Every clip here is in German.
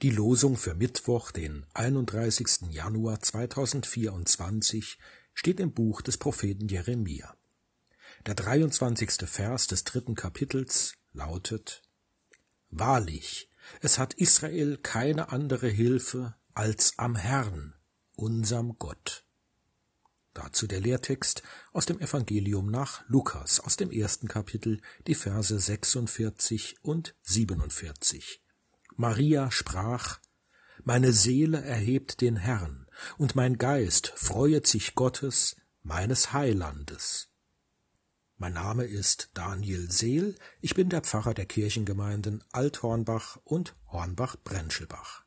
Die Losung für Mittwoch, den 31. Januar 2024, steht im Buch des Propheten Jeremia. Der 23. Vers des dritten Kapitels lautet Wahrlich, es hat Israel keine andere Hilfe als am Herrn, unserm Gott. Dazu der Lehrtext aus dem Evangelium nach Lukas aus dem ersten Kapitel, die Verse 46 und 47. Maria sprach, Meine Seele erhebt den Herrn, und mein Geist freuet sich Gottes, meines Heilandes. Mein Name ist Daniel Seel, ich bin der Pfarrer der Kirchengemeinden Althornbach und Hornbach-Brenschelbach.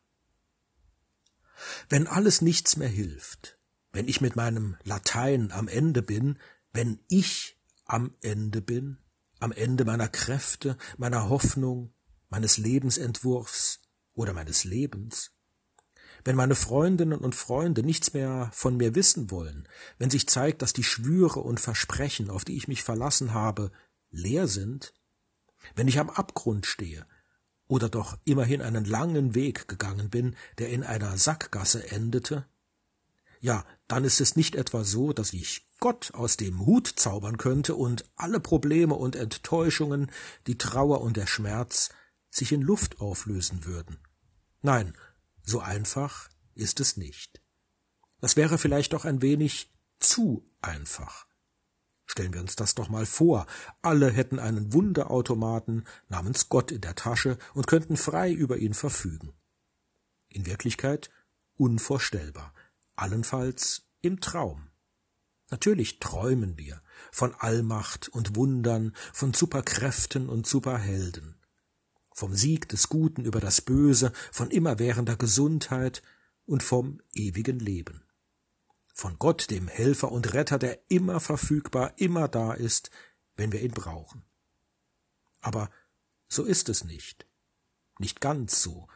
Wenn alles nichts mehr hilft, wenn ich mit meinem Latein am Ende bin, wenn ich am Ende bin, am Ende meiner Kräfte, meiner Hoffnung, meines Lebensentwurfs oder meines Lebens, wenn meine Freundinnen und Freunde nichts mehr von mir wissen wollen, wenn sich zeigt, dass die Schwüre und Versprechen, auf die ich mich verlassen habe, leer sind, wenn ich am Abgrund stehe oder doch immerhin einen langen Weg gegangen bin, der in einer Sackgasse endete, ja, dann ist es nicht etwa so, dass ich Gott aus dem Hut zaubern könnte und alle Probleme und Enttäuschungen, die Trauer und der Schmerz sich in Luft auflösen würden. Nein, so einfach ist es nicht. Das wäre vielleicht doch ein wenig zu einfach. Stellen wir uns das doch mal vor, alle hätten einen Wunderautomaten namens Gott in der Tasche und könnten frei über ihn verfügen. In Wirklichkeit unvorstellbar, allenfalls im Traum. Natürlich träumen wir von Allmacht und Wundern, von Superkräften und Superhelden vom Sieg des Guten über das Böse, von immerwährender Gesundheit und vom ewigen Leben. Von Gott, dem Helfer und Retter, der immer verfügbar, immer da ist, wenn wir ihn brauchen. Aber so ist es nicht. Nicht ganz so.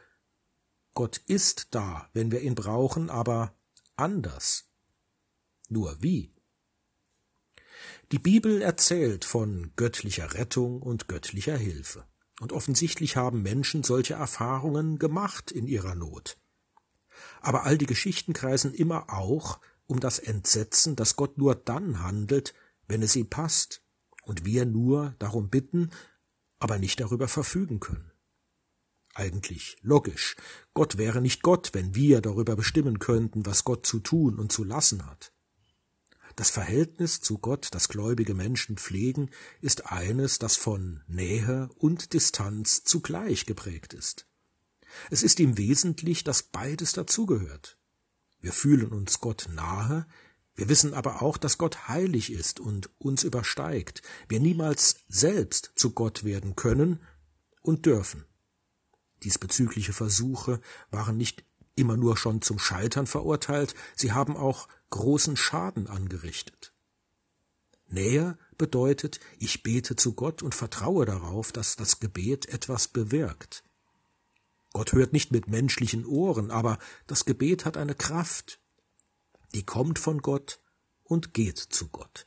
Gott ist da, wenn wir ihn brauchen, aber anders. Nur wie? Die Bibel erzählt von göttlicher Rettung und göttlicher Hilfe. Und offensichtlich haben Menschen solche Erfahrungen gemacht in ihrer Not. Aber all die Geschichten kreisen immer auch um das Entsetzen, dass Gott nur dann handelt, wenn es ihm passt, und wir nur darum bitten, aber nicht darüber verfügen können. Eigentlich logisch. Gott wäre nicht Gott, wenn wir darüber bestimmen könnten, was Gott zu tun und zu lassen hat. Das Verhältnis zu Gott, das gläubige Menschen pflegen, ist eines, das von Nähe und Distanz zugleich geprägt ist. Es ist ihm wesentlich, dass beides dazugehört. Wir fühlen uns Gott nahe, wir wissen aber auch, dass Gott heilig ist und uns übersteigt, wir niemals selbst zu Gott werden können und dürfen. Diesbezügliche Versuche waren nicht immer nur schon zum Scheitern verurteilt, sie haben auch großen Schaden angerichtet. Nähe bedeutet, ich bete zu Gott und vertraue darauf, dass das Gebet etwas bewirkt. Gott hört nicht mit menschlichen Ohren, aber das Gebet hat eine Kraft, die kommt von Gott und geht zu Gott.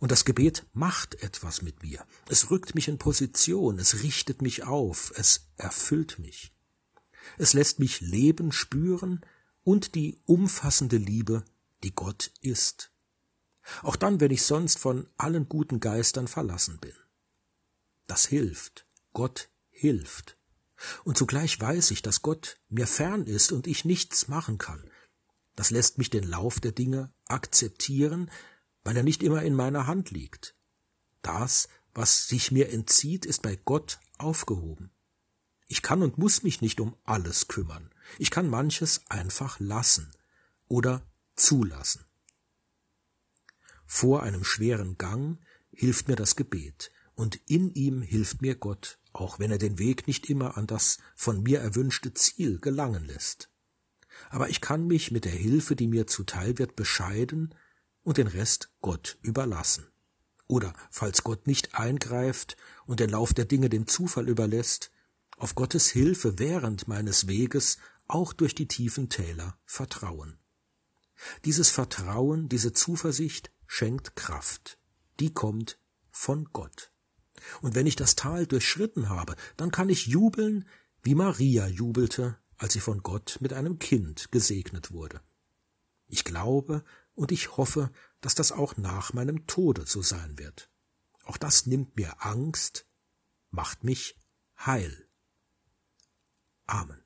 Und das Gebet macht etwas mit mir. Es rückt mich in Position, es richtet mich auf, es erfüllt mich. Es lässt mich Leben spüren und die umfassende Liebe, die Gott ist. Auch dann, wenn ich sonst von allen guten Geistern verlassen bin. Das hilft. Gott hilft. Und zugleich weiß ich, dass Gott mir fern ist und ich nichts machen kann. Das lässt mich den Lauf der Dinge akzeptieren, weil er nicht immer in meiner Hand liegt. Das, was sich mir entzieht, ist bei Gott aufgehoben. Ich kann und muss mich nicht um alles kümmern. Ich kann manches einfach lassen oder zulassen. Vor einem schweren Gang hilft mir das Gebet, und in ihm hilft mir Gott, auch wenn er den Weg nicht immer an das von mir erwünschte Ziel gelangen lässt. Aber ich kann mich mit der Hilfe, die mir zuteil wird, bescheiden und den Rest Gott überlassen. Oder, falls Gott nicht eingreift und den Lauf der Dinge dem Zufall überlässt, auf Gottes Hilfe während meines Weges auch durch die tiefen Täler vertrauen. Dieses Vertrauen, diese Zuversicht schenkt Kraft. Die kommt von Gott. Und wenn ich das Tal durchschritten habe, dann kann ich jubeln, wie Maria jubelte, als sie von Gott mit einem Kind gesegnet wurde. Ich glaube und ich hoffe, dass das auch nach meinem Tode so sein wird. Auch das nimmt mir Angst, macht mich heil. Amen.